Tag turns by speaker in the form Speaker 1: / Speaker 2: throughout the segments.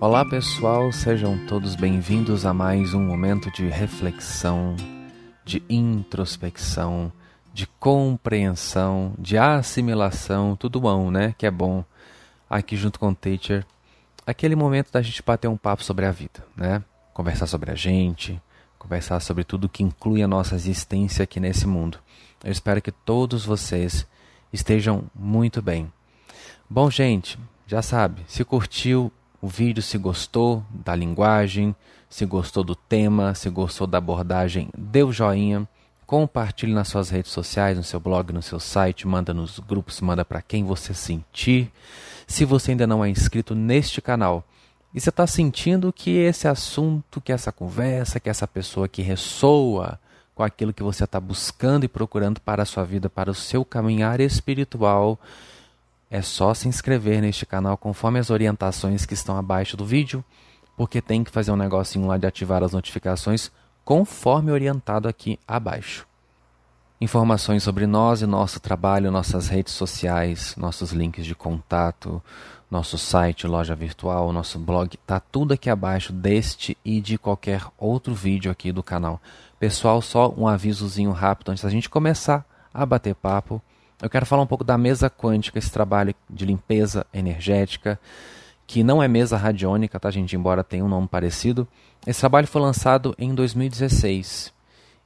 Speaker 1: Olá pessoal, sejam todos bem-vindos a mais um momento de reflexão, de introspecção, de compreensão, de assimilação, tudo bom, né? Que é bom. Aqui junto com o Teacher, aquele momento da gente bater um papo sobre a vida, né? Conversar sobre a gente, conversar sobre tudo que inclui a nossa existência aqui nesse mundo. Eu espero que todos vocês estejam muito bem. Bom, gente, já sabe, se curtiu o vídeo, se gostou da linguagem, se gostou do tema, se gostou da abordagem, dê o joinha, compartilhe nas suas redes sociais, no seu blog, no seu site, manda nos grupos, manda para quem você sentir. Se você ainda não é inscrito neste canal e você está sentindo que esse assunto, que essa conversa, que essa pessoa que ressoa com aquilo que você está buscando e procurando para a sua vida, para o seu caminhar espiritual, é só se inscrever neste canal conforme as orientações que estão abaixo do vídeo, porque tem que fazer um negocinho lá de ativar as notificações conforme orientado aqui abaixo. Informações sobre nós e nosso trabalho, nossas redes sociais, nossos links de contato, nosso site, loja virtual, nosso blog, tá tudo aqui abaixo deste e de qualquer outro vídeo aqui do canal. Pessoal, só um avisozinho rápido antes da gente começar a bater papo eu quero falar um pouco da mesa quântica, esse trabalho de limpeza energética, que não é mesa radiônica, tá, gente? Embora tenha um nome parecido. Esse trabalho foi lançado em 2016.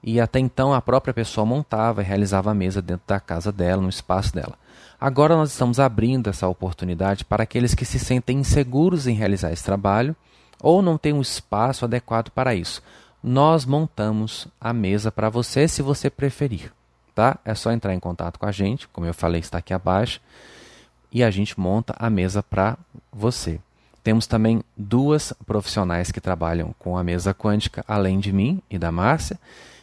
Speaker 1: E até então a própria pessoa montava e realizava a mesa dentro da casa dela, no espaço dela. Agora nós estamos abrindo essa oportunidade para aqueles que se sentem inseguros em realizar esse trabalho ou não têm um espaço adequado para isso. Nós montamos a mesa para você se você preferir tá? É só entrar em contato com a gente, como eu falei, está aqui abaixo, e a gente monta a mesa para você. Temos também duas profissionais que trabalham com a mesa quântica, além de mim e da Márcia,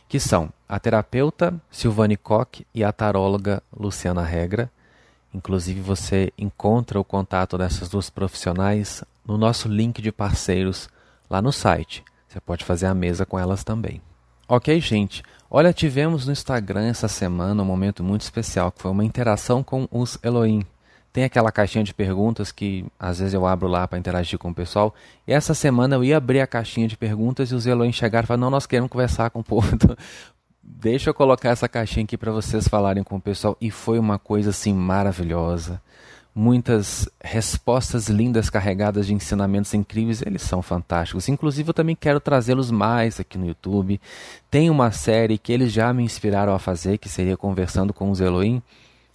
Speaker 1: que são a terapeuta Silvane Koch e a taróloga Luciana Regra. Inclusive, você encontra o contato dessas duas profissionais no nosso link de parceiros lá no site. Você pode fazer a mesa com elas também. Ok, gente? Olha, tivemos no Instagram essa semana um momento muito especial, que foi uma interação com os Elohim. Tem aquela caixinha de perguntas que às vezes eu abro lá para interagir com o pessoal. E essa semana eu ia abrir a caixinha de perguntas e os Elohim chegaram e falaram: Não, nós queremos conversar com o povo. Então, deixa eu colocar essa caixinha aqui para vocês falarem com o pessoal. E foi uma coisa assim maravilhosa muitas respostas lindas carregadas de ensinamentos incríveis, eles são fantásticos. Inclusive, eu também quero trazê-los mais aqui no YouTube. Tem uma série que eles já me inspiraram a fazer, que seria Conversando com os Elohim,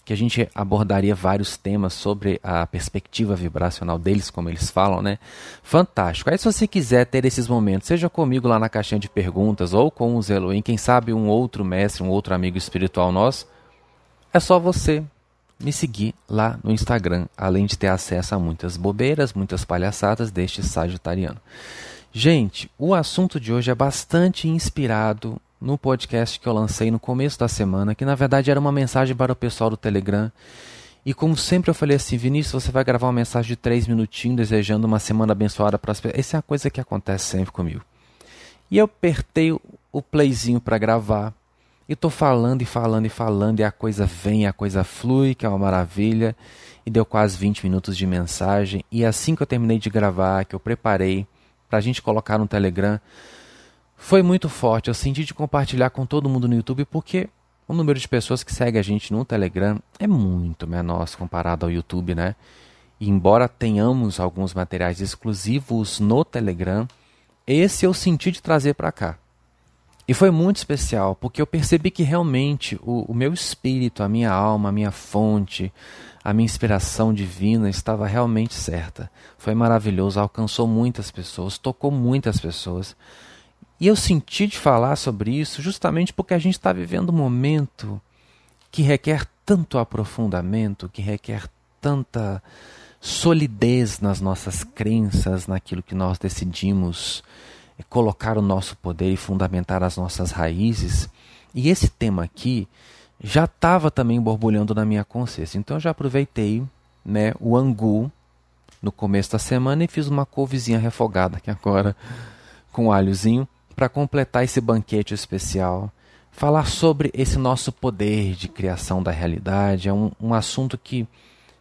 Speaker 1: que a gente abordaria vários temas sobre a perspectiva vibracional deles, como eles falam, né? Fantástico. Aí, se você quiser ter esses momentos, seja comigo lá na caixinha de perguntas ou com os Elohim, quem sabe um outro mestre, um outro amigo espiritual nosso, é só você me seguir lá no Instagram, além de ter acesso a muitas bobeiras, muitas palhaçadas deste Sagitariano. Gente, o assunto de hoje é bastante inspirado no podcast que eu lancei no começo da semana, que na verdade era uma mensagem para o pessoal do Telegram. E como sempre eu falei assim, Vinícius, você vai gravar uma mensagem de três minutinhos desejando uma semana abençoada para as pessoas. Essa é a coisa que acontece sempre comigo. E eu apertei o playzinho para gravar. E estou falando e falando e falando, e a coisa vem, a coisa flui, que é uma maravilha. E deu quase 20 minutos de mensagem. E assim que eu terminei de gravar, que eu preparei para a gente colocar no Telegram, foi muito forte. Eu senti de compartilhar com todo mundo no YouTube, porque o número de pessoas que segue a gente no Telegram é muito menor comparado ao YouTube, né? E embora tenhamos alguns materiais exclusivos no Telegram, esse eu senti de trazer para cá. E foi muito especial, porque eu percebi que realmente o, o, meu espírito, a minha alma, a minha fonte, a minha inspiração divina estava realmente certa. Foi maravilhoso, alcançou muitas pessoas, tocou muitas pessoas. E eu senti de falar sobre isso justamente porque a gente está vivendo um momento que requer tanto aprofundamento, que requer tanta solidez nas nossas crenças, naquilo que nós decidimos colocar o nosso poder e fundamentar as nossas raízes. E esse tema aqui já estava também borbulhando na minha consciência. Então eu já aproveitei né, o angu no começo da semana e fiz uma couvezinha refogada aqui agora com alhozinho para completar esse banquete especial. Falar sobre esse nosso poder de criação da realidade é um, um assunto que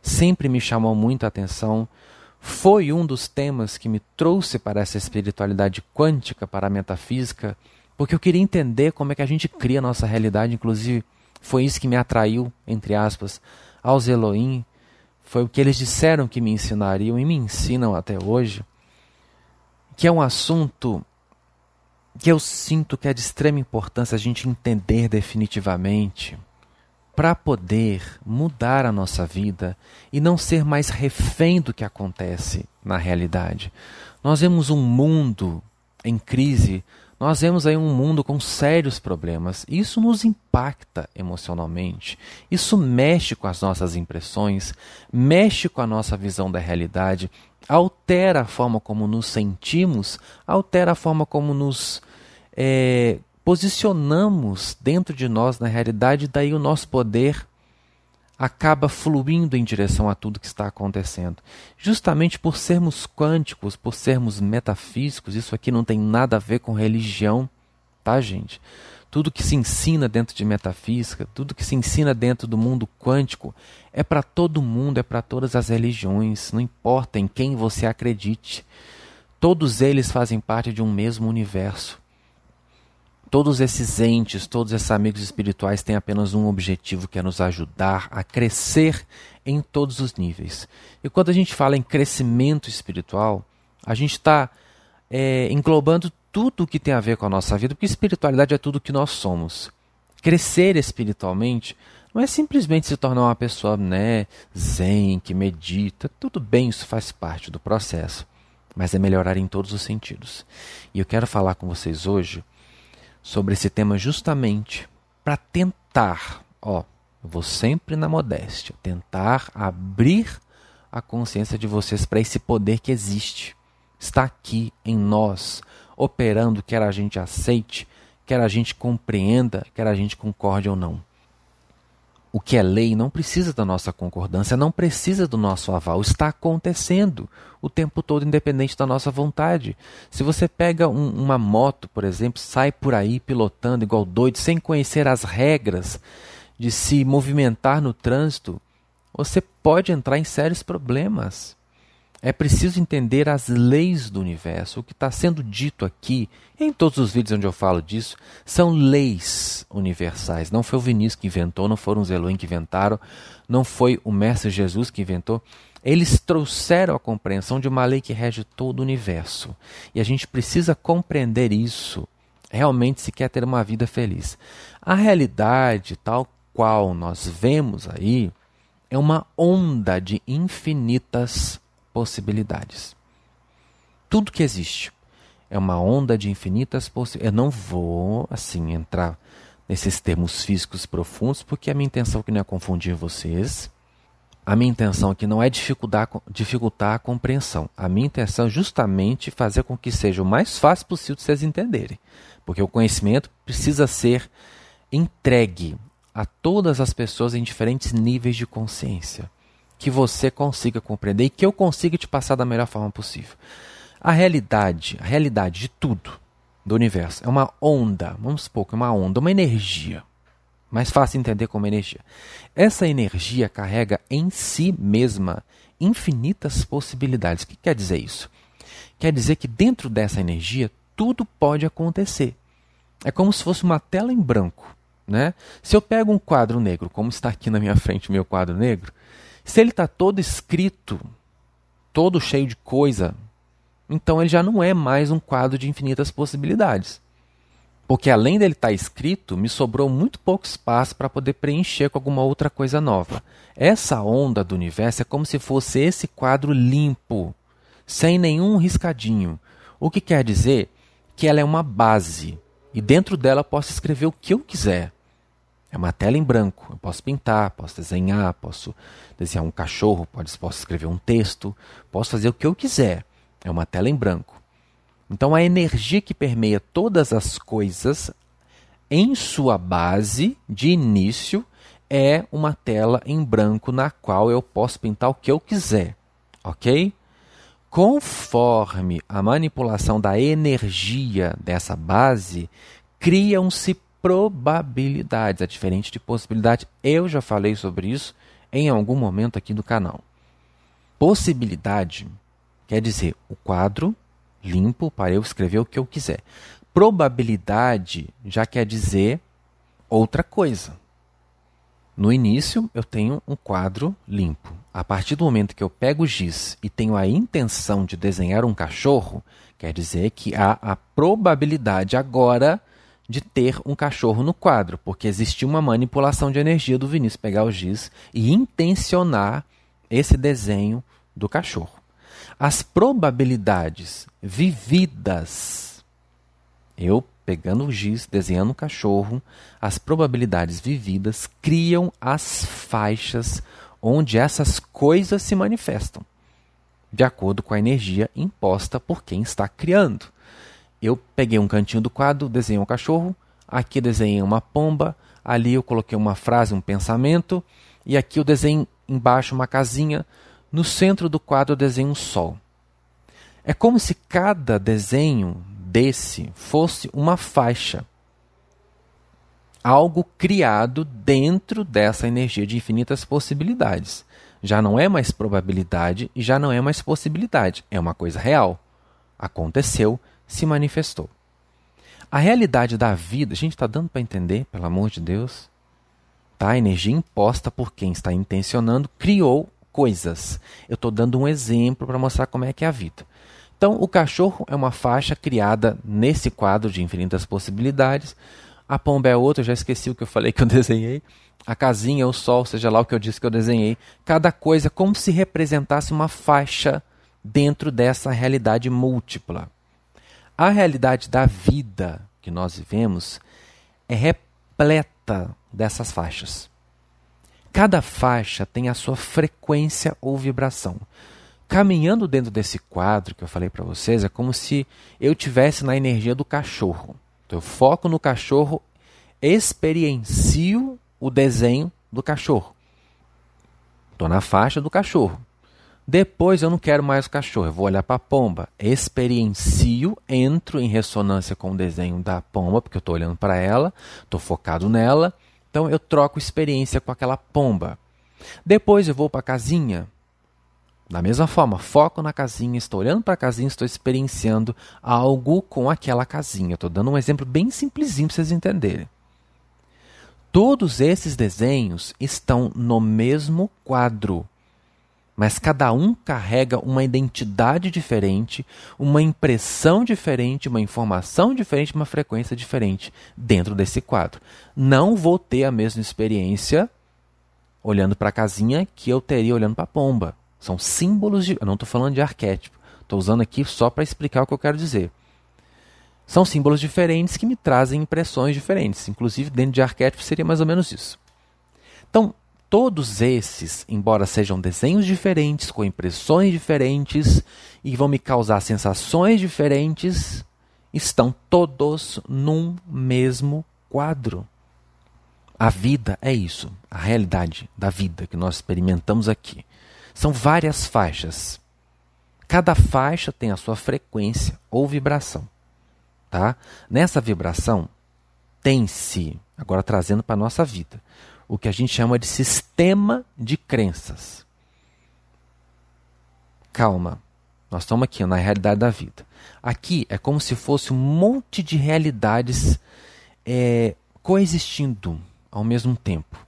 Speaker 1: sempre me chamou muita atenção foi um dos temas que me trouxe para essa espiritualidade quântica, para a metafísica, porque eu queria entender como é que a gente cria a nossa realidade, inclusive foi isso que me atraiu, entre aspas, aos Elohim, foi o que eles disseram que me ensinariam e me ensinam até hoje, que é um assunto que eu sinto que é de extrema importância a gente entender definitivamente para poder mudar a nossa vida e não ser mais refém do que acontece na realidade. Nós vemos um mundo em crise, nós vemos aí um mundo com sérios problemas. Isso nos impacta emocionalmente. Isso mexe com as nossas impressões, mexe com a nossa visão da realidade, altera a forma como nos sentimos, altera a forma como nos é, posicionamos dentro de nós na realidade, daí o nosso poder acaba fluindo em direção a tudo que está acontecendo. Justamente por sermos quânticos, por sermos metafísicos, isso aqui não tem nada a ver com religião, tá, gente? Tudo que se ensina dentro de metafísica, tudo que se ensina dentro do mundo quântico é para todo mundo, é para todas as religiões, não importa em quem você acredite. Todos eles fazem parte de um mesmo universo todos esses entes, todos esses amigos espirituais têm apenas um objetivo que é nos ajudar a crescer em todos os níveis. E quando a gente fala em crescimento espiritual, a gente está é, englobando tudo o que tem a ver com a nossa vida, porque espiritualidade é tudo o que nós somos. Crescer espiritualmente não é simplesmente se tornar uma pessoa né, zen, que medita, tudo bem, isso faz parte do processo, mas é melhorar em todos os sentidos. E eu quero falar com vocês hoje sobre esse tema justamente para tentar, ó, vou sempre na modéstia, tentar abrir a consciência de vocês para esse poder que existe. Está aqui em nós, operando, quer a gente aceite, quer a gente compreenda, quer a gente concorde ou não. O que é lei não precisa da nossa concordância, não precisa do nosso aval. Está acontecendo o tempo todo, independente da nossa vontade. Se você pega um, uma moto, por exemplo, sai por aí pilotando igual doido, sem conhecer as regras de se movimentar no trânsito, você pode entrar em sérios problemas. É preciso entender as leis do universo. O que está sendo dito aqui, em todos os vídeos onde eu falo disso, são leis universais. Não foi o Vinícius que inventou, não foram os Elohim que inventaram, não foi o Mestre Jesus que inventou. Eles trouxeram a compreensão de uma lei que rege todo o universo. E a gente precisa compreender isso realmente se quer ter uma vida feliz. A realidade, tal qual nós vemos aí, é uma onda de infinitas possibilidades. Tudo que existe é uma onda de infinitas possibilidades. Eu não vou, assim, entrar nesses termos físicos profundos, porque a minha intenção aqui não é confundir vocês. A minha intenção aqui não é dificultar, dificultar a compreensão. A minha intenção é justamente fazer com que seja o mais fácil possível de vocês entenderem. Porque o conhecimento precisa ser entregue a todas as pessoas em diferentes níveis de consciência que você consiga compreender e que eu consiga te passar da melhor forma possível. A realidade, a realidade de tudo do universo é uma onda, vamos supor que é uma onda, uma energia. Mais fácil entender como energia. Essa energia carrega em si mesma infinitas possibilidades. O que quer dizer isso? Quer dizer que dentro dessa energia tudo pode acontecer. É como se fosse uma tela em branco. Né? Se eu pego um quadro negro, como está aqui na minha frente o meu quadro negro, se ele está todo escrito, todo cheio de coisa, então ele já não é mais um quadro de infinitas possibilidades. Porque além dele estar tá escrito, me sobrou muito pouco espaço para poder preencher com alguma outra coisa nova. Essa onda do universo é como se fosse esse quadro limpo, sem nenhum riscadinho. O que quer dizer que ela é uma base e dentro dela posso escrever o que eu quiser. É uma tela em branco. Eu posso pintar, posso desenhar, posso desenhar um cachorro, posso escrever um texto, posso fazer o que eu quiser. É uma tela em branco. Então a energia que permeia todas as coisas em sua base de início é uma tela em branco na qual eu posso pintar o que eu quiser, ok? Conforme a manipulação da energia dessa base, criam-se probabilidades, é diferente de possibilidade. Eu já falei sobre isso em algum momento aqui no canal. Possibilidade quer dizer o quadro limpo para eu escrever o que eu quiser. Probabilidade já quer dizer outra coisa. No início, eu tenho um quadro limpo. A partir do momento que eu pego o giz e tenho a intenção de desenhar um cachorro, quer dizer que há a probabilidade agora de ter um cachorro no quadro, porque existiu uma manipulação de energia do Vinícius pegar o giz e intencionar esse desenho do cachorro. As probabilidades vividas, eu pegando o giz, desenhando um cachorro, as probabilidades vividas criam as faixas onde essas coisas se manifestam, de acordo com a energia imposta por quem está criando. Eu peguei um cantinho do quadro, desenhei um cachorro, aqui desenhei uma pomba, ali eu coloquei uma frase, um pensamento, e aqui eu desenhei embaixo uma casinha, no centro do quadro eu desenhei um sol. É como se cada desenho desse fosse uma faixa. Algo criado dentro dessa energia de infinitas possibilidades. Já não é mais probabilidade e já não é mais possibilidade. É uma coisa real. Aconteceu, se manifestou. A realidade da vida, a gente está dando para entender, pelo amor de Deus. Tá? A energia imposta por quem está intencionando criou coisas. Eu estou dando um exemplo para mostrar como é que é a vida. Então, o cachorro é uma faixa criada nesse quadro de infinitas possibilidades. A pomba é outra, eu já esqueci o que eu falei que eu desenhei. A casinha, o sol, seja lá o que eu disse que eu desenhei. Cada coisa como se representasse uma faixa dentro dessa realidade múltipla. A realidade da vida que nós vivemos é repleta dessas faixas. Cada faixa tem a sua frequência ou vibração caminhando dentro desse quadro que eu falei para vocês, é como se eu tivesse na energia do cachorro. Então, eu foco no cachorro, experiencio o desenho do cachorro. Estou na faixa do cachorro. Depois eu não quero mais o cachorro, eu vou olhar para a pomba. Experiencio, entro em ressonância com o desenho da pomba, porque eu estou olhando para ela, estou focado nela. Então eu troco experiência com aquela pomba. Depois eu vou para a casinha, da mesma forma, foco na casinha, estou olhando para a casinha, estou experienciando algo com aquela casinha. Estou dando um exemplo bem simplesinho para vocês entenderem. Todos esses desenhos estão no mesmo quadro, mas cada um carrega uma identidade diferente, uma impressão diferente, uma informação diferente, uma frequência diferente dentro desse quadro. Não vou ter a mesma experiência olhando para a casinha que eu teria olhando para a pomba. São símbolos de. Eu não estou falando de arquétipo. Estou usando aqui só para explicar o que eu quero dizer. São símbolos diferentes que me trazem impressões diferentes. Inclusive, dentro de arquétipo seria mais ou menos isso. Então, todos esses, embora sejam desenhos diferentes, com impressões diferentes e vão me causar sensações diferentes, estão todos num mesmo quadro. A vida é isso, a realidade da vida que nós experimentamos aqui. São várias faixas. Cada faixa tem a sua frequência ou vibração. Tá? Nessa vibração, tem-se, agora trazendo para a nossa vida, o que a gente chama de sistema de crenças. Calma, nós estamos aqui na realidade da vida. Aqui é como se fosse um monte de realidades é, coexistindo ao mesmo tempo.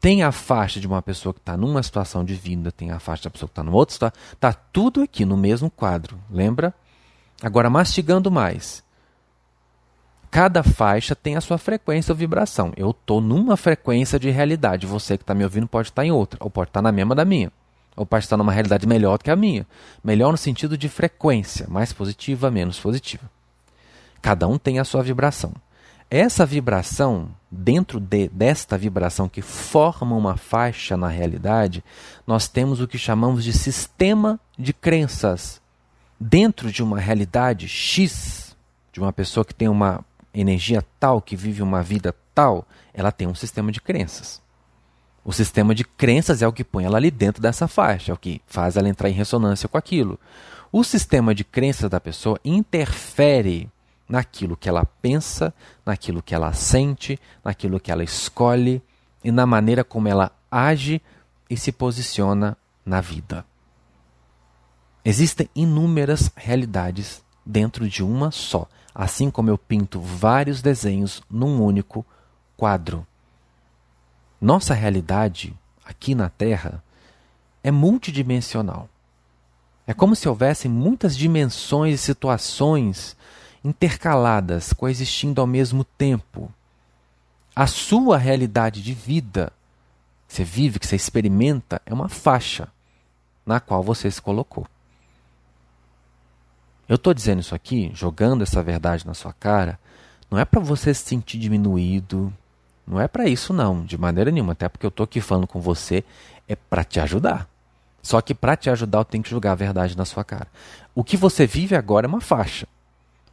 Speaker 1: Tem a faixa de uma pessoa que está numa situação de vida, tem a faixa da pessoa que está numa outra situação. Está tudo aqui no mesmo quadro, lembra? Agora, mastigando mais. Cada faixa tem a sua frequência ou vibração. Eu estou numa frequência de realidade. Você que está me ouvindo pode estar tá em outra, ou pode estar tá na mesma da minha. Ou pode estar numa realidade melhor do que a minha. Melhor no sentido de frequência, mais positiva, menos positiva. Cada um tem a sua vibração. Essa vibração, dentro de, desta vibração que forma uma faixa na realidade, nós temos o que chamamos de sistema de crenças. Dentro de uma realidade X, de uma pessoa que tem uma energia tal, que vive uma vida tal, ela tem um sistema de crenças. O sistema de crenças é o que põe ela ali dentro dessa faixa, é o que faz ela entrar em ressonância com aquilo. O sistema de crenças da pessoa interfere naquilo que ela pensa, naquilo que ela sente, naquilo que ela escolhe e na maneira como ela age e se posiciona na vida. Existem inúmeras realidades dentro de uma só, assim como eu pinto vários desenhos num único quadro. Nossa realidade aqui na Terra é multidimensional. É como se houvessem muitas dimensões e situações intercaladas, coexistindo ao mesmo tempo. A sua realidade de vida, que você vive, que você experimenta, é uma faixa na qual você se colocou. Eu estou dizendo isso aqui, jogando essa verdade na sua cara, não é para você se sentir diminuído, não é para isso não, de maneira nenhuma, até porque eu estou aqui falando com você é para te ajudar. Só que para te ajudar eu tenho que jogar a verdade na sua cara. O que você vive agora é uma faixa.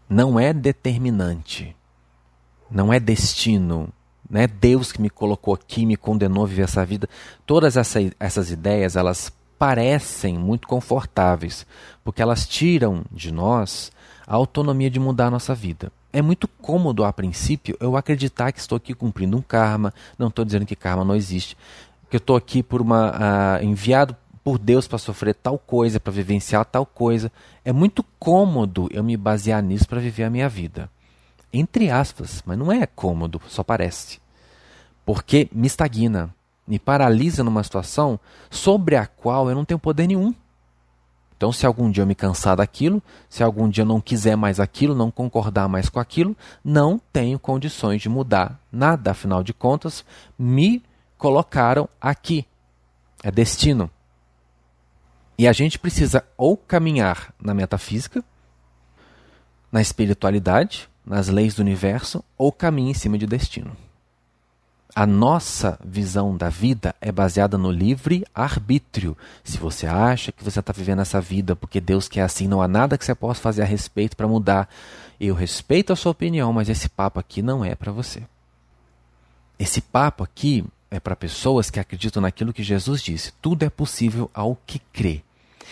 Speaker 1: Não é determinante. Não é destino. Não é Deus que me colocou aqui, me condenou a viver essa vida. Todas essa, essas ideias, elas parecem muito confortáveis, porque elas tiram de nós a autonomia de mudar a nossa vida. É muito cômodo a princípio eu acreditar que estou aqui cumprindo um karma, não estou dizendo que karma não existe, que eu estou aqui por uma uh, enviado por Deus para sofrer tal coisa, para vivenciar tal coisa. É muito cômodo eu me basear nisso para viver a minha vida. Entre aspas, mas não é cômodo, só parece. Porque me estagna, me paralisa numa situação sobre a qual eu não tenho poder nenhum. Então, se algum dia eu me cansar daquilo, se algum dia eu não quiser mais aquilo, não concordar mais com aquilo, não tenho condições de mudar nada. Afinal de contas, me colocaram aqui. É destino. E a gente precisa ou caminhar na metafísica, na espiritualidade, nas leis do universo, ou caminhar em cima de destino. A nossa visão da vida é baseada no livre arbítrio. Se você acha que você está vivendo essa vida porque Deus quer assim, não há nada que você possa fazer a respeito para mudar. Eu respeito a sua opinião, mas esse papo aqui não é para você. Esse papo aqui é para pessoas que acreditam naquilo que Jesus disse: tudo é possível ao que crê.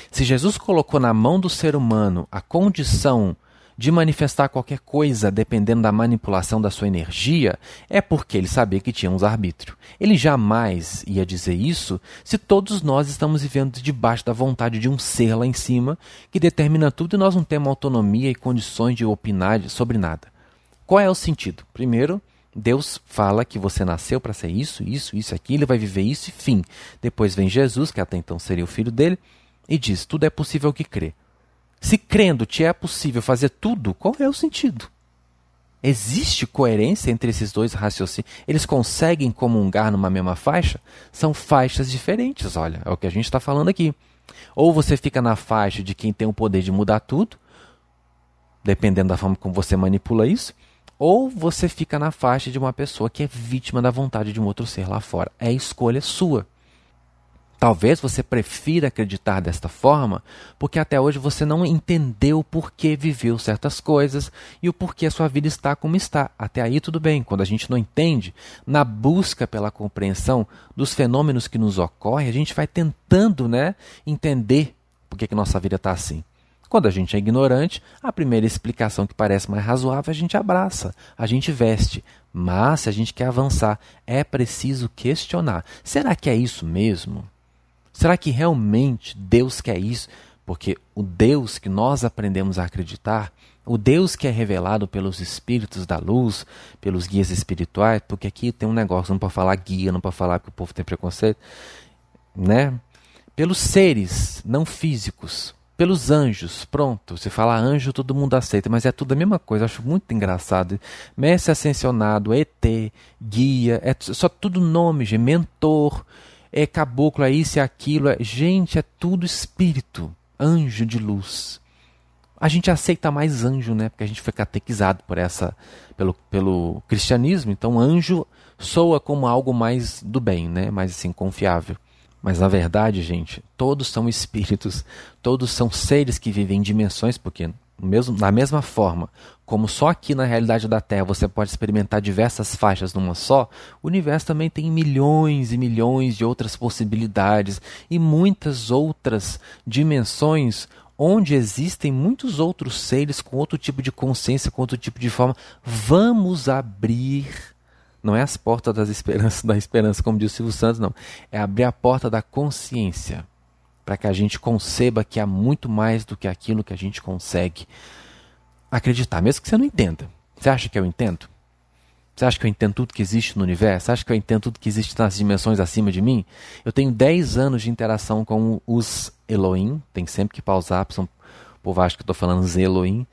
Speaker 1: Se Jesus colocou na mão do ser humano a condição de manifestar qualquer coisa dependendo da manipulação da sua energia, é porque ele sabia que tinha uns arbítrio. Ele jamais ia dizer isso se todos nós estamos vivendo debaixo da vontade de um ser lá em cima que determina tudo e nós não temos autonomia e condições de opinar sobre nada. Qual é o sentido? Primeiro, Deus fala que você nasceu para ser isso, isso, isso, aquilo, ele vai viver isso e fim. Depois vem Jesus, que até então seria o filho dele, e diz: tudo é possível que crê. Se crendo te é possível fazer tudo, qual é o sentido? Existe coerência entre esses dois raciocínios? Eles conseguem comungar numa mesma faixa? São faixas diferentes, olha, é o que a gente está falando aqui. Ou você fica na faixa de quem tem o poder de mudar tudo, dependendo da forma como você manipula isso, ou você fica na faixa de uma pessoa que é vítima da vontade de um outro ser lá fora. É escolha sua. Talvez você prefira acreditar desta forma porque até hoje você não entendeu o porquê viveu certas coisas e o porquê a sua vida está como está. Até aí tudo bem. Quando a gente não entende, na busca pela compreensão dos fenômenos que nos ocorrem, a gente vai tentando né, entender por que, que nossa vida está assim. Quando a gente é ignorante, a primeira explicação que parece mais razoável a gente abraça, a gente veste. Mas se a gente quer avançar, é preciso questionar: será que é isso mesmo? Será que realmente Deus quer isso? Porque o Deus que nós aprendemos a acreditar, o Deus que é revelado pelos espíritos da luz, pelos guias espirituais, porque aqui tem um negócio, não para falar guia, não para falar que o povo tem preconceito, né? Pelos seres não físicos, pelos anjos. Pronto, você fala anjo, todo mundo aceita, mas é tudo a mesma coisa. Acho muito engraçado. Mestre ascensionado, ET, guia, é só tudo nome, mentor, é caboclo, é isso, é aquilo. É... Gente, é tudo espírito, anjo de luz. A gente aceita mais anjo, né? Porque a gente foi catequizado por essa, pelo, pelo cristianismo. Então, anjo soa como algo mais do bem, né? Mais assim, confiável. Mas na verdade, gente, todos são espíritos, todos são seres que vivem em dimensões, porque mesmo, da mesma forma como só aqui na realidade da Terra você pode experimentar diversas faixas numa só, o universo também tem milhões e milhões de outras possibilidades e muitas outras dimensões onde existem muitos outros seres com outro tipo de consciência, com outro tipo de forma. Vamos abrir não é as portas das esperanças, da esperança, como diz o Silvio Santos, não. É abrir a porta da consciência. Para que a gente conceba que há muito mais do que aquilo que a gente consegue acreditar, mesmo que você não entenda. Você acha que eu entendo? Você acha que eu entendo tudo que existe no universo? Você acha que eu entendo tudo que existe nas dimensões acima de mim? Eu tenho 10 anos de interação com os Elohim, tem sempre que pausar, porque o povo acha que eu estou falando os Elohim.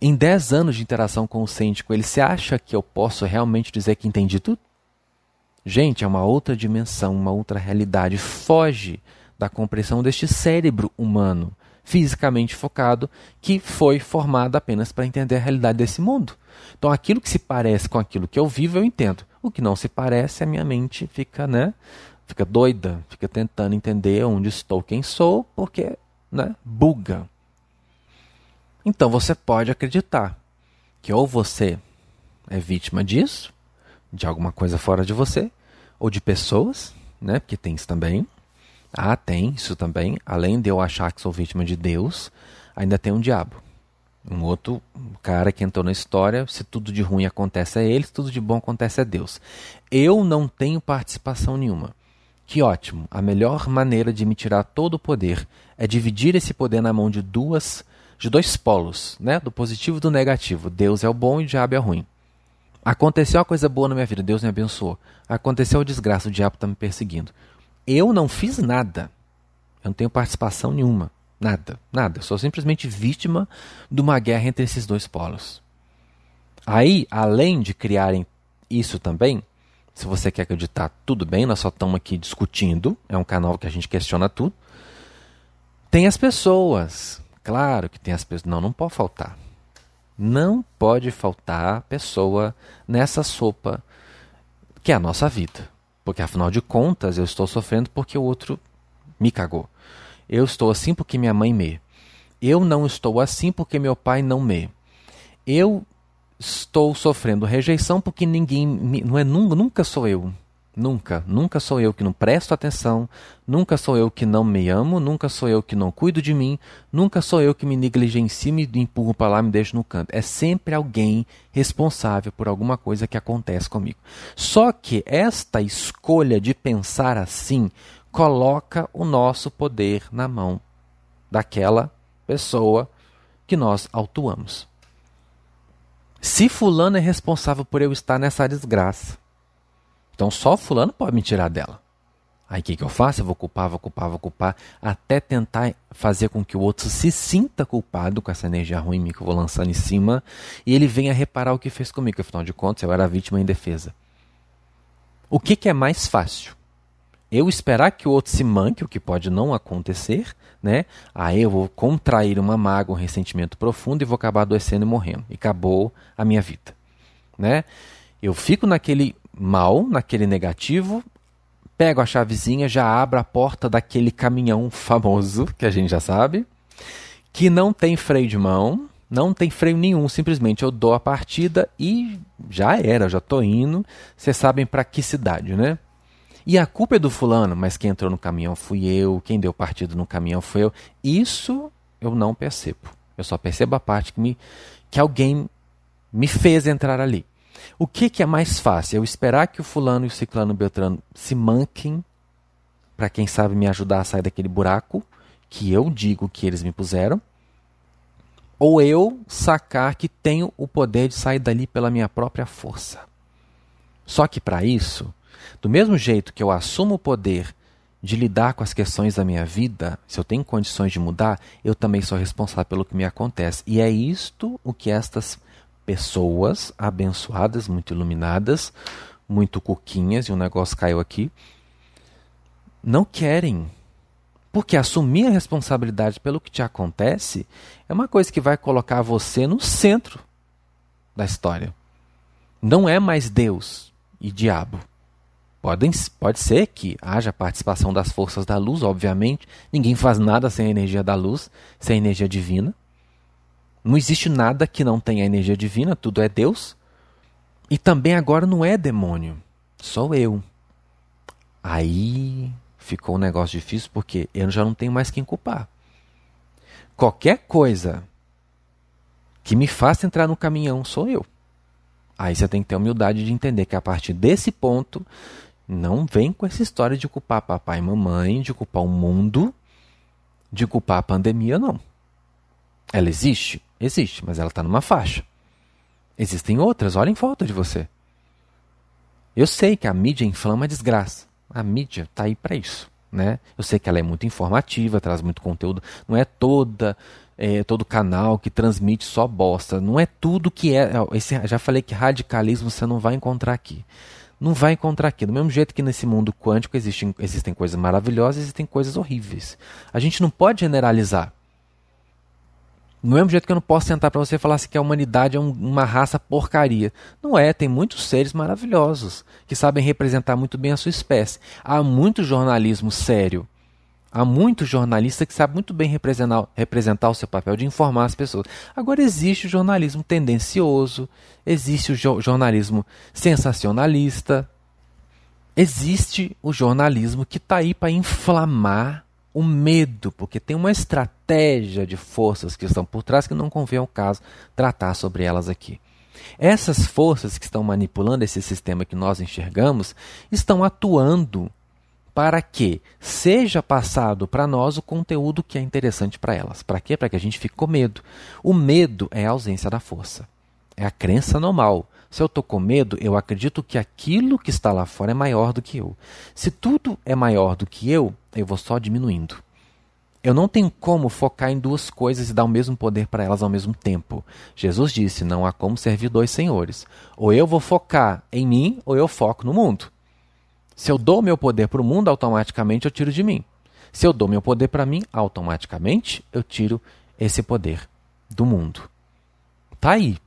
Speaker 1: Em 10 anos de interação com o Sente com ele, você acha que eu posso realmente dizer que entendi tudo? Gente, é uma outra dimensão, uma outra realidade. Foge da compreensão deste cérebro humano, fisicamente focado, que foi formado apenas para entender a realidade desse mundo. Então, aquilo que se parece com aquilo que eu vivo, eu entendo. O que não se parece, a minha mente fica, né? Fica doida, fica tentando entender onde estou, quem sou, porque, né? Buga. Então, você pode acreditar que ou você é vítima disso, de alguma coisa fora de você, ou de pessoas, né? Porque tem isso também, ah, tem isso também. Além de eu achar que sou vítima de Deus, ainda tem um diabo. Um outro cara que entrou na história, se tudo de ruim acontece a ele, se tudo de bom acontece a Deus. Eu não tenho participação nenhuma. Que ótimo! A melhor maneira de me tirar todo o poder é dividir esse poder na mão de duas, de dois polos, né? Do positivo e do negativo. Deus é o bom e o diabo é o ruim. Aconteceu uma coisa boa na minha vida, Deus me abençoou. Aconteceu a desgraça, o diabo está me perseguindo. Eu não fiz nada. Eu não tenho participação nenhuma. Nada, nada. Eu sou simplesmente vítima de uma guerra entre esses dois polos. Aí, além de criarem isso também, se você quer acreditar, tudo bem, nós só estamos aqui discutindo, é um canal que a gente questiona tudo. Tem as pessoas, claro que tem as pessoas, não, não pode faltar. Não pode faltar pessoa nessa sopa que é a nossa vida. Porque afinal de contas, eu estou sofrendo porque o outro me cagou. Eu estou assim porque minha mãe me. Eu não estou assim porque meu pai não me. Eu estou sofrendo rejeição porque ninguém me, não é nunca sou eu. Nunca, nunca sou eu que não presto atenção, nunca sou eu que não me amo, nunca sou eu que não cuido de mim, nunca sou eu que me negligencio, me empurro para lá, me deixo no canto. É sempre alguém responsável por alguma coisa que acontece comigo. Só que esta escolha de pensar assim coloca o nosso poder na mão daquela pessoa que nós autuamos. Se fulano é responsável por eu estar nessa desgraça, então só fulano pode me tirar dela. Aí o que, que eu faço? Eu vou culpar, vou culpar, vou culpar, até tentar fazer com que o outro se sinta culpado com essa energia ruim que eu vou lançando em cima e ele venha reparar o que fez comigo. Afinal de contas, eu era vítima em defesa. O que, que é mais fácil? Eu esperar que o outro se manque, o que pode não acontecer, né? Aí eu vou contrair uma mágoa, um ressentimento profundo e vou acabar adoecendo e morrendo. E acabou a minha vida, né? Eu fico naquele mal, naquele negativo, pego a chavezinha, já abro a porta daquele caminhão famoso, que a gente já sabe, que não tem freio de mão, não tem freio nenhum, simplesmente eu dou a partida e já era, já tô indo. Vocês sabem para que cidade, né? E a culpa é do fulano, mas quem entrou no caminhão fui eu, quem deu partido no caminhão foi eu. Isso eu não percebo. Eu só percebo a parte que, me, que alguém me fez entrar ali. O que, que é mais fácil? Eu esperar que o fulano e o ciclano Beltrano se manquem para quem sabe me ajudar a sair daquele buraco que eu digo que eles me puseram, ou eu sacar que tenho o poder de sair dali pela minha própria força. Só que para isso, do mesmo jeito que eu assumo o poder de lidar com as questões da minha vida, se eu tenho condições de mudar, eu também sou responsável pelo que me acontece. E é isto o que estas pessoas abençoadas, muito iluminadas, muito cuquinhas, e o negócio caiu aqui, não querem. Porque assumir a responsabilidade pelo que te acontece é uma coisa que vai colocar você no centro da história. Não é mais Deus e diabo. Podem, pode ser que haja participação das forças da luz, obviamente. Ninguém faz nada sem a energia da luz, sem a energia divina. Não existe nada que não tenha energia divina, tudo é Deus. E também agora não é demônio, sou eu. Aí ficou um negócio difícil porque eu já não tenho mais quem culpar. Qualquer coisa que me faça entrar no caminhão sou eu. Aí você tem que ter humildade de entender que a partir desse ponto Não vem com essa história de culpar papai e mamãe, de culpar o mundo, de culpar a pandemia, não. Ela existe? Existe, mas ela está numa faixa. Existem outras, olhem em volta de você. Eu sei que a mídia inflama a desgraça. A mídia está aí para isso. Né? Eu sei que ela é muito informativa, traz muito conteúdo. Não é toda é, todo canal que transmite só bosta. Não é tudo que é. Esse, já falei que radicalismo você não vai encontrar aqui. Não vai encontrar aqui. Do mesmo jeito que nesse mundo quântico existem, existem coisas maravilhosas, existem coisas horríveis. A gente não pode generalizar. Do mesmo jeito que eu não posso sentar para você e falar assim que a humanidade é um, uma raça porcaria. Não é, tem muitos seres maravilhosos que sabem representar muito bem a sua espécie. Há muito jornalismo sério. Há muito jornalista que sabe muito bem representar, representar o seu papel de informar as pessoas. Agora existe o jornalismo tendencioso, existe o jo jornalismo sensacionalista, existe o jornalismo que está aí para inflamar o medo, porque tem uma estratégia de forças que estão por trás que não convém ao caso tratar sobre elas aqui. Essas forças que estão manipulando esse sistema que nós enxergamos estão atuando para que seja passado para nós o conteúdo que é interessante para elas. Para quê? Para que a gente fique com medo. O medo é a ausência da força. É a crença normal. Se eu estou com medo, eu acredito que aquilo que está lá fora é maior do que eu. Se tudo é maior do que eu, eu vou só diminuindo. Eu não tenho como focar em duas coisas e dar o mesmo poder para elas ao mesmo tempo. Jesus disse: não há como servir dois senhores. Ou eu vou focar em mim, ou eu foco no mundo. Se eu dou meu poder para o mundo, automaticamente eu tiro de mim. Se eu dou meu poder para mim, automaticamente eu tiro esse poder do mundo. Tá aí.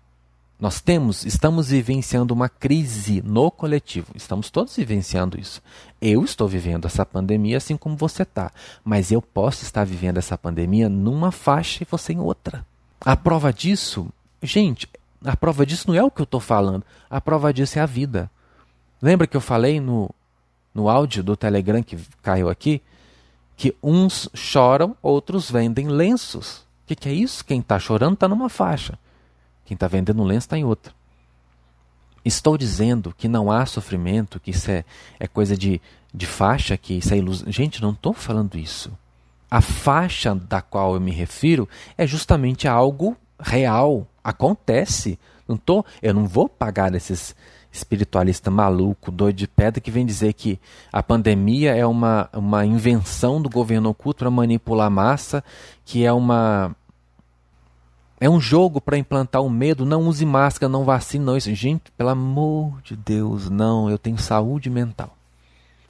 Speaker 1: Nós temos, estamos vivenciando uma crise no coletivo. Estamos todos vivenciando isso. Eu estou vivendo essa pandemia assim como você está, mas eu posso estar vivendo essa pandemia numa faixa e você em outra. A prova disso, gente, a prova disso não é o que eu estou falando. A prova disso é a vida. Lembra que eu falei no no áudio do Telegram que caiu aqui, que uns choram, outros vendem lenços. O que, que, é isso? Quem está chorando está numa faixa. Quem está vendendo lenço está em outra. Estou dizendo que não há sofrimento, que isso é, é coisa de, de faixa, que isso é ilusão. Gente, não estou falando isso. A faixa da qual eu me refiro é justamente algo real. Acontece. Não tô, eu não vou pagar esses, espiritualista maluco, doido de pedra, que vem dizer que a pandemia é uma, uma invenção do governo oculto para manipular a massa, que é uma. É um jogo para implantar o medo. Não use máscara, não vacine, não. Isso, gente, pelo amor de Deus, não. Eu tenho saúde mental.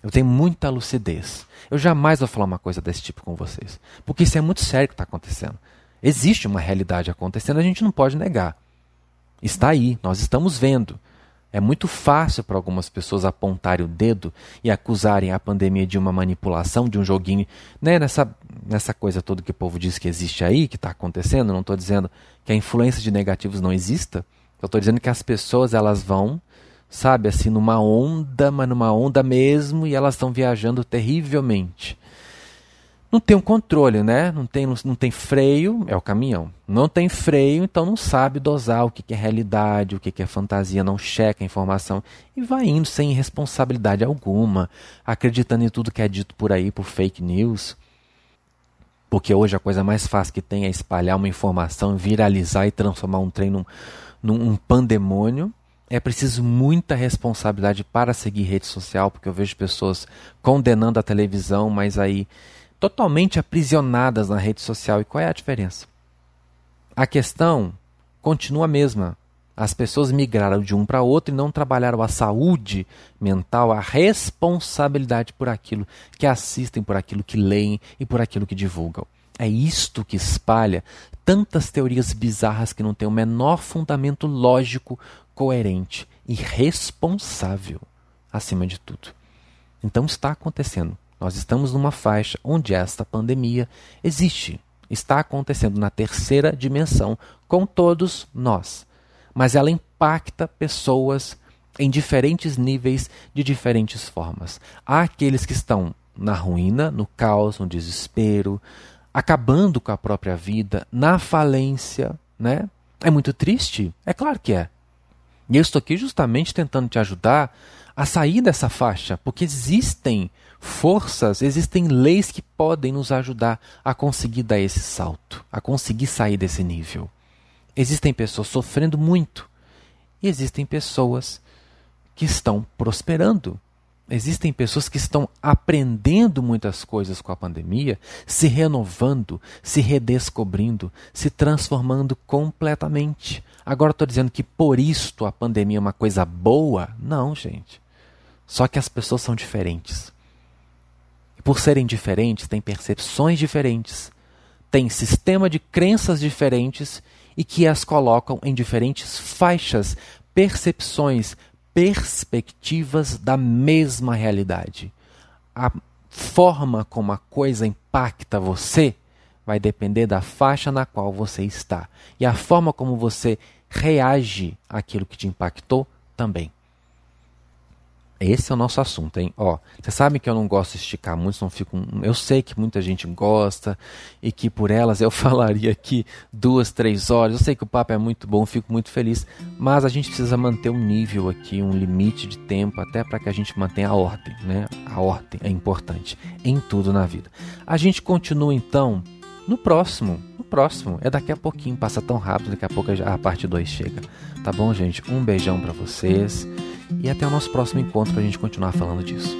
Speaker 1: Eu tenho muita lucidez. Eu jamais vou falar uma coisa desse tipo com vocês. Porque isso é muito sério que está acontecendo. Existe uma realidade acontecendo, a gente não pode negar. Está aí, nós estamos vendo. É muito fácil para algumas pessoas apontarem o dedo e acusarem a pandemia de uma manipulação, de um joguinho, né? nessa, nessa coisa toda que o povo diz que existe aí, que está acontecendo. Não estou dizendo que a influência de negativos não exista. Eu estou dizendo que as pessoas elas vão, sabe, assim, numa onda, mas numa onda mesmo, e elas estão viajando terrivelmente não tem um controle, né? Não tem, não tem freio, é o caminhão. Não tem freio, então não sabe dosar o que é realidade, o que é fantasia, não checa a informação e vai indo sem responsabilidade alguma, acreditando em tudo que é dito por aí, por fake news. Porque hoje a coisa mais fácil que tem é espalhar uma informação, viralizar e transformar um trem num, num um pandemônio. É preciso muita responsabilidade para seguir rede social, porque eu vejo pessoas condenando a televisão, mas aí totalmente aprisionadas na rede social. E qual é a diferença? A questão continua a mesma. As pessoas migraram de um para outro e não trabalharam a saúde mental, a responsabilidade por aquilo que assistem, por aquilo que leem e por aquilo que divulgam. É isto que espalha tantas teorias bizarras que não têm o menor fundamento lógico, coerente e responsável, acima de tudo. Então está acontecendo. Nós estamos numa faixa onde esta pandemia existe, está acontecendo na terceira dimensão com todos nós. Mas ela impacta pessoas em diferentes níveis, de diferentes formas. Há aqueles que estão na ruína, no caos, no desespero, acabando com a própria vida, na falência, né? É muito triste? É claro que é. E eu estou aqui justamente tentando te ajudar a sair dessa faixa, porque existem forças, existem leis que podem nos ajudar a conseguir dar esse salto, a conseguir sair desse nível. Existem pessoas sofrendo muito e existem pessoas que estão prosperando. Existem pessoas que estão aprendendo muitas coisas com a pandemia, se renovando, se redescobrindo, se transformando completamente. Agora estou dizendo que por isto a pandemia é uma coisa boa? Não, gente. Só que as pessoas são diferentes. Por serem diferentes, têm percepções diferentes, têm sistema de crenças diferentes e que as colocam em diferentes faixas, percepções, perspectivas da mesma realidade. A forma como a coisa impacta você vai depender da faixa na qual você está. E a forma como você reage àquilo que te impactou também. Esse é o nosso assunto, hein? Ó, vocês sabem que eu não gosto de esticar muito, não fico. Eu sei que muita gente gosta e que por elas eu falaria aqui duas, três horas. Eu sei que o papo é muito bom, fico muito feliz, mas a gente precisa manter um nível aqui, um limite de tempo, até para que a gente mantenha a ordem, né? A ordem é importante em tudo na vida. A gente continua então no próximo. No próximo. É daqui a pouquinho, passa tão rápido, daqui a pouco a parte 2 chega. Tá bom, gente? Um beijão para vocês e até o nosso próximo encontro para a gente continuar falando disso.